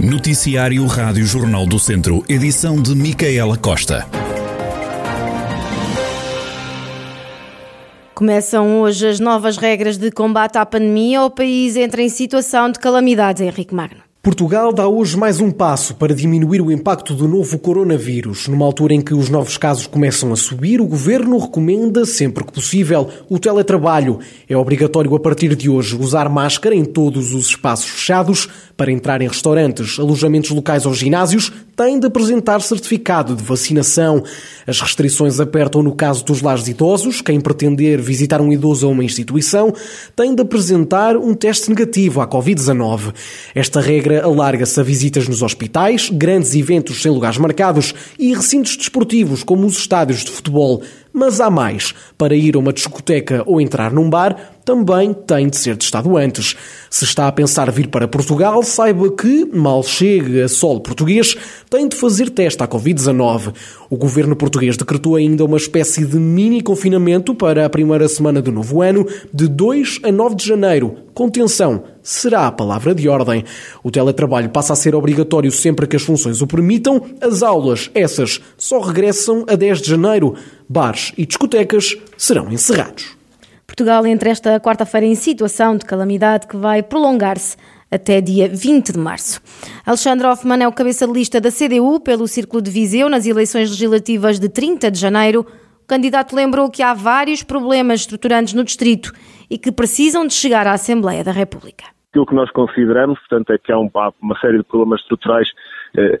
Noticiário Rádio Jornal do Centro, edição de Micaela Costa. Começam hoje as novas regras de combate à pandemia. O país entra em situação de calamidades, Henrique Magno. Portugal dá hoje mais um passo para diminuir o impacto do novo coronavírus. Numa altura em que os novos casos começam a subir, o governo recomenda, sempre que possível, o teletrabalho. É obrigatório a partir de hoje usar máscara em todos os espaços fechados. Para entrar em restaurantes, alojamentos locais ou ginásios, tem de apresentar certificado de vacinação. As restrições apertam no caso dos lares idosos. Quem pretender visitar um idoso a uma instituição tem de apresentar um teste negativo à Covid-19. Esta regra alarga-se a visitas nos hospitais, grandes eventos sem lugares marcados e recintos desportivos, como os estádios de futebol. Mas há mais. Para ir a uma discoteca ou entrar num bar, também tem de ser testado antes. Se está a pensar vir para Portugal, saiba que, mal chegue a solo português, tem de fazer teste à Covid-19. O governo português decretou ainda uma espécie de mini confinamento para a primeira semana do novo ano, de 2 a 9 de janeiro. Contenção será a palavra de ordem. O teletrabalho passa a ser obrigatório sempre que as funções o permitam. As aulas, essas, só regressam a 10 de janeiro. Bares e discotecas serão encerrados. Portugal entra esta quarta-feira em situação de calamidade que vai prolongar-se até dia 20 de março. Alexandre Hoffmann é o cabeça de lista da CDU pelo Círculo de Viseu nas eleições legislativas de 30 de janeiro. O candidato lembrou que há vários problemas estruturantes no distrito e que precisam de chegar à Assembleia da República. Aquilo que nós consideramos, portanto, é que há uma série de problemas estruturais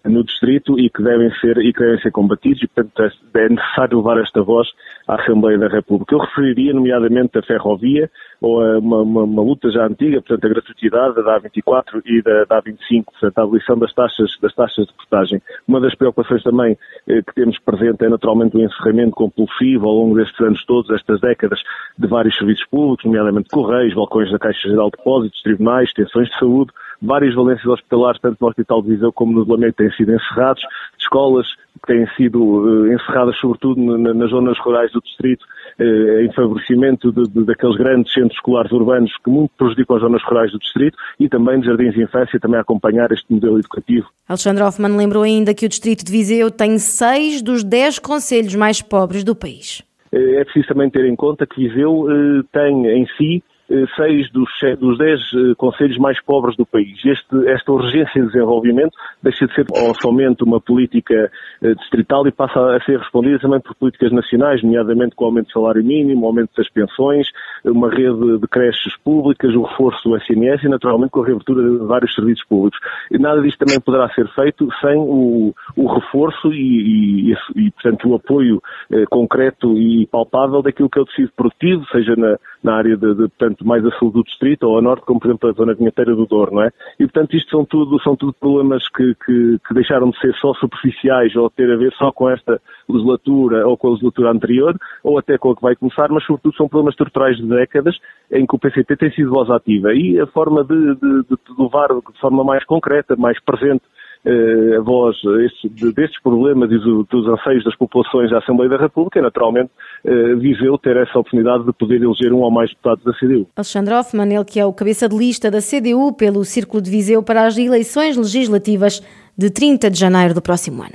no distrito e que devem ser e que devem ser combatidos e, portanto, é, é necessário levar esta voz à Assembleia da República. Eu referiria, nomeadamente, a ferrovia ou a uma, uma, uma luta já antiga, portanto, a gratuitidade da A24 e da, da A25, portanto, a abolição das taxas, das taxas de portagem. Uma das preocupações também eh, que temos presente é, naturalmente, o encerramento compulsivo ao longo destes anos todos, estas décadas, de vários serviços públicos, nomeadamente correios, balcões da Caixa Geral de Depósitos, tribunais, extensões de saúde, várias valências hospitalares, tanto no Hospital de Viseu como no de Lamego, têm sido encerrados, escolas que têm sido uh, encerradas, sobretudo na, nas zonas rurais do distrito, uh, em favorecimento de, de, daqueles grandes centros escolares urbanos que muito prejudicam as zonas rurais do distrito e também de jardins de infância, também a acompanhar este modelo educativo. Alexandre Hoffmann lembrou ainda que o distrito de Viseu tem seis dos dez conselhos mais pobres do país. É preciso também ter em conta que Viseu tem em si eh, seis dos, dos dez eh, conselhos mais pobres do país. Este, esta urgência de desenvolvimento deixa de ser somente uma política eh, distrital e passa a ser respondida também por políticas nacionais, nomeadamente com o aumento do salário mínimo, o aumento das pensões, uma rede de creches públicas, o reforço do SNS e, naturalmente, com a reabertura de vários serviços públicos. E nada disto também poderá ser feito sem o, o reforço e, e, e, portanto, o apoio eh, concreto e palpável daquilo que é o tecido produtivo, seja na, na área de, de, portanto, mais a sul do distrito ou a norte, como por exemplo a zona vinheteira do Douro, não é? E portanto isto são tudo, são tudo problemas que, que, que deixaram de ser só superficiais ou ter a ver só com esta legislatura ou com a legislatura anterior, ou até com a que vai começar, mas sobretudo são problemas estruturais de décadas em que o PCP tem sido voz ativa. E a forma de, de, de levar de forma mais concreta, mais presente, a voz este, destes problemas e do, dos anseios das populações da Assembleia da República, naturalmente, eh, Viseu ter essa oportunidade de poder eleger um ou mais deputados da CDU. Alexandre Hoffmann, ele que é o cabeça de lista da CDU pelo Círculo de Viseu para as eleições legislativas de 30 de janeiro do próximo ano.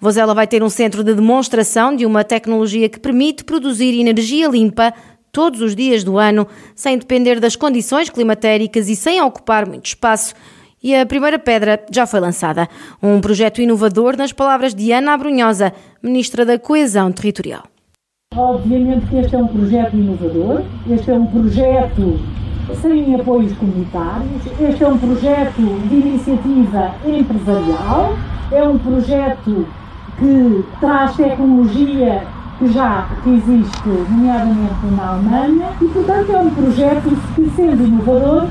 Vozela vai ter um centro de demonstração de uma tecnologia que permite produzir energia limpa todos os dias do ano, sem depender das condições climatéricas e sem ocupar muito espaço. E a primeira pedra já foi lançada. Um projeto inovador, nas palavras de Ana Abrunhosa, Ministra da Coesão Territorial. Obviamente que este é um projeto inovador, este é um projeto sem apoios comunitários, este é um projeto de iniciativa empresarial, é um projeto que traz tecnologia que já que existe, nomeadamente na Alemanha, e portanto é um projeto que, sendo inovador,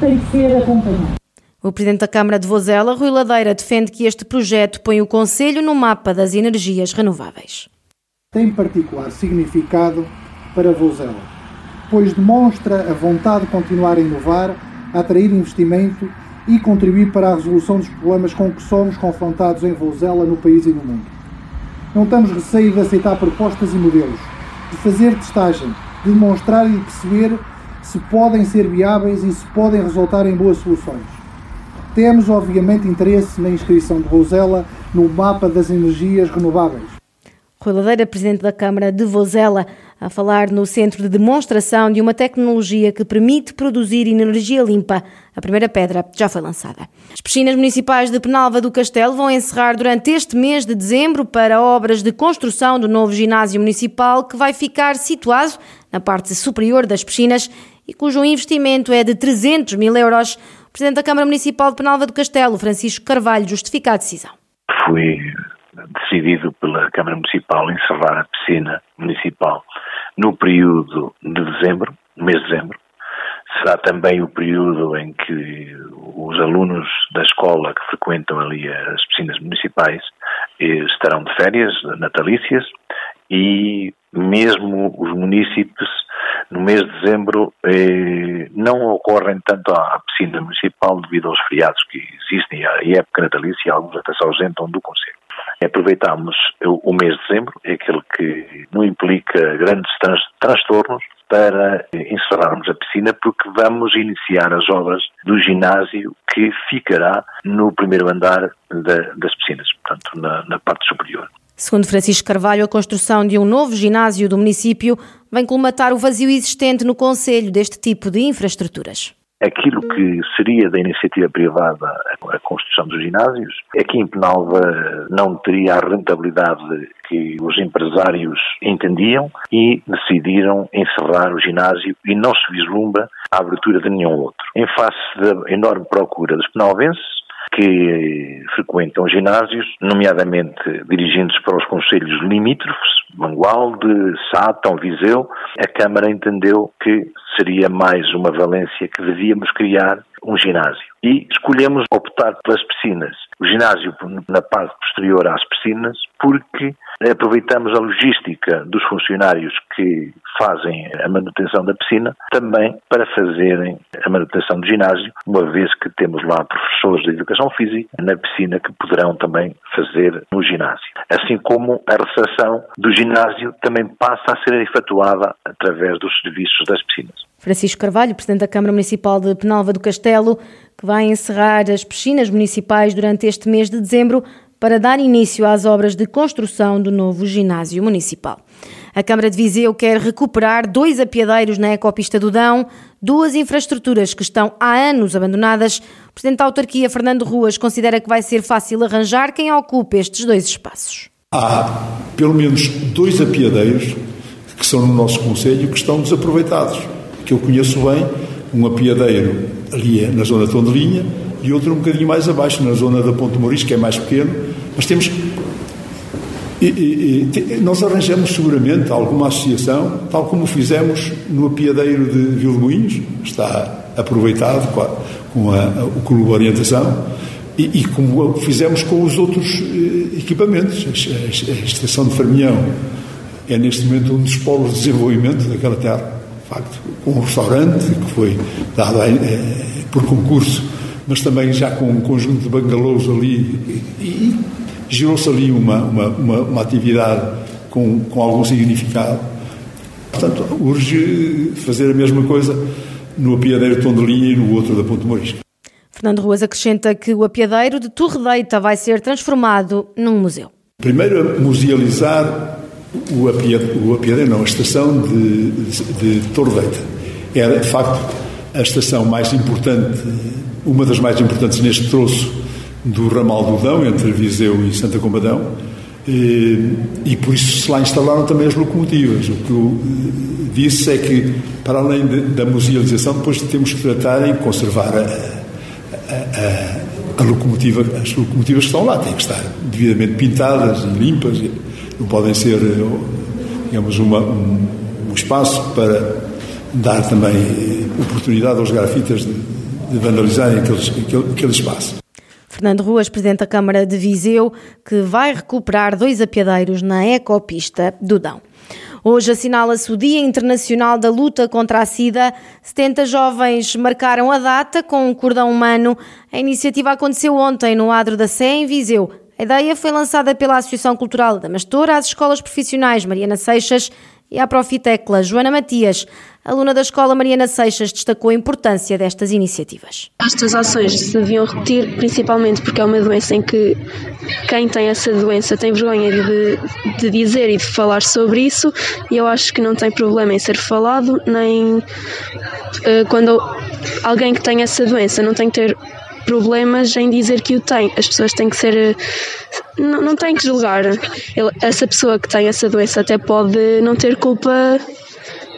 tem que ser acompanhado. O Presidente da Câmara de Vozela, Rui Ladeira, defende que este projeto põe o Conselho no mapa das energias renováveis. Tem particular significado para Vozela, pois demonstra a vontade de continuar a inovar, a atrair investimento e contribuir para a resolução dos problemas com que somos confrontados em Vozela, no país e no mundo. Não temos receio de aceitar propostas e modelos, de fazer testagem, de demonstrar e de perceber se podem ser viáveis e se podem resultar em boas soluções. Temos, obviamente, interesse na inscrição de Rosela no mapa das energias renováveis. Rui Ladeira, Presidente da Câmara de Vozela, a falar no centro de demonstração de uma tecnologia que permite produzir energia limpa. A primeira pedra já foi lançada. As piscinas municipais de Penalva do Castelo vão encerrar durante este mês de dezembro para obras de construção do novo ginásio municipal que vai ficar situado na parte superior das piscinas e cujo investimento é de 300 mil euros. Presidente da Câmara Municipal de Penalva do Castelo, Francisco Carvalho, justifica a decisão. Foi decidido pela Câmara Municipal encerrar a piscina municipal no período de dezembro, mês de dezembro. Será também o período em que os alunos da escola que frequentam ali as piscinas municipais eh, estarão de férias natalícias e mesmo os municípios no mês de dezembro eh, não ocorrem tanto à piscina municipal devido aos feriados que existem, a época natalícia e alguns até se ausentam do Conselho. Aproveitamos o mês de dezembro, é aquele que não implica grandes transtornos, para encerrarmos a piscina, porque vamos iniciar as obras do ginásio que ficará no primeiro andar da, das piscinas, portanto, na, na parte superior. Segundo Francisco Carvalho, a construção de um novo ginásio do município vem colmatar o vazio existente no Conselho deste tipo de infraestruturas aquilo que seria da iniciativa privada a construção dos ginásios, aqui em Penalva não teria a rentabilidade que os empresários entendiam e decidiram encerrar o ginásio e não se vislumbra a abertura de nenhum outro. Em face da enorme procura dos penalvenses, que frequentam ginásios, nomeadamente dirigindo-se para os conselhos limítrofes, Mangualde, Sátão, Viseu, a Câmara entendeu que seria mais uma valência que devíamos criar um ginásio. E escolhemos optar pelas piscinas. O ginásio na parte posterior às piscinas, porque aproveitamos a logística dos funcionários que fazem a manutenção da piscina também para fazerem a manutenção do ginásio, uma vez que temos lá professores de educação física na piscina que poderão também fazer no ginásio. Assim como a recepção do ginásio também passa a ser efetuada através dos serviços das piscinas. Francisco Carvalho, Presidente da Câmara Municipal de Penalva do Castelo, que vai encerrar as piscinas municipais durante este mês de dezembro para dar início às obras de construção do novo ginásio municipal. A Câmara de Viseu quer recuperar dois apiadeiros na ecopista do Dão, duas infraestruturas que estão há anos abandonadas. O Presidente da Autarquia, Fernando Ruas, considera que vai ser fácil arranjar quem ocupe estes dois espaços. Há pelo menos dois apiadeiros que são no nosso Conselho que estão desaproveitados, que eu conheço bem, um apiadeiro ali na zona de Tondelinha e outro um bocadinho mais abaixo, na zona da Ponte Mouris, que é mais pequeno, mas temos e, e, e, nós arranjamos seguramente alguma associação, tal como fizemos no apiadeiro de Vilmoinhos, está aproveitado com, a, com a, o clube orientação, e, como fizemos com os outros eh, equipamentos. A, a, a estação de Fermião é neste momento um dos polos de desenvolvimento daquela terra, facto, com um restaurante que foi dado é, por concurso mas também já com um conjunto de bangalôs ali e, e gerou-se ali uma, uma, uma, uma, atividade com, com algum significado. Portanto, urge fazer a mesma coisa no apiadeiro Tondelinha e no outro da Ponte Morisca. Fernando Ruas acrescenta que o apiadeiro de Torredeita vai ser transformado num museu. Primeiro, musealizar o apiadeiro, o apiadeiro não, a estação de, de, de. Era, de facto, a estação mais importante uma das mais importantes neste troço do ramal do Dão, entre Viseu e Santa Combadão, e, e, por isso se lá instalaram também as locomotivas. O que eu eh, disse é que, para além de, da musealização, depois temos que tratar em conservar a, a, a, a, locomotiva, as locomotivas que estão lá, têm que estar devidamente pintadas e limpas, não podem ser, eh, digamos, uma, um, um espaço para dar também eh, oportunidade aos grafitas de, de vandalizarem aquele, aquele, aquele espaço. Fernando Ruas, Presidente da Câmara de Viseu, que vai recuperar dois apiadeiros na ecopista do Dão. Hoje assinala-se o Dia Internacional da Luta contra a SIDA. 70 jovens marcaram a data com um cordão humano. A iniciativa aconteceu ontem no Adro da Sé, em Viseu. A ideia foi lançada pela Associação Cultural da Mastora às escolas profissionais Mariana Seixas E a Profitecla, Joana Matias, aluna da Escola Mariana Seixas, destacou a importância destas iniciativas. Estas ações se deviam repetir, principalmente porque é uma doença em que quem tem essa doença tem vergonha de, de dizer e de falar sobre isso, e eu acho que não tem problema em ser falado, nem uh, quando alguém que tem essa doença não tem que ter problemas em dizer que o tem. As pessoas têm que ser. Eh, não, não têm que julgar. Ele, essa pessoa que tem essa doença até pode não ter culpa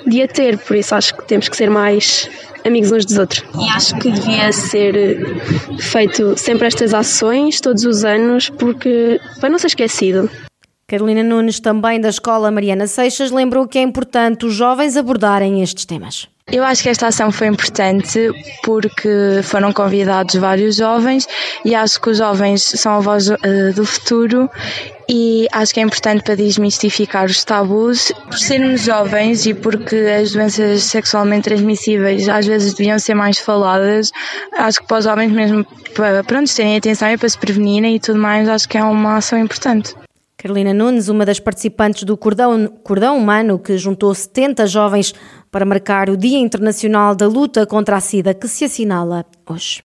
de a ter, por isso acho que temos que ser mais amigos uns dos outros. E acho que devia ser eh, feito sempre estas ações, todos os anos, porque para não ser esquecido. Carolina Nunes, também da Escola Mariana Seixas, lembrou que é importante os jovens abordarem estes temas. Eu acho que esta ação foi importante porque foram convidados vários jovens e acho que os jovens são a voz uh, do futuro e acho que é importante para desmistificar os tabus. Por sermos jovens e porque as doenças sexualmente transmissíveis às vezes deviam ser mais faladas, acho que para os jovens mesmo para pronto, terem atenção e para se prevenirem e tudo mais, acho que é uma ação importante. Carolina Nunes, uma das participantes do Cordão, Cordão Humano, que juntou 70 jovens para marcar o Dia Internacional da Luta contra a SIDA, que se assinala hoje.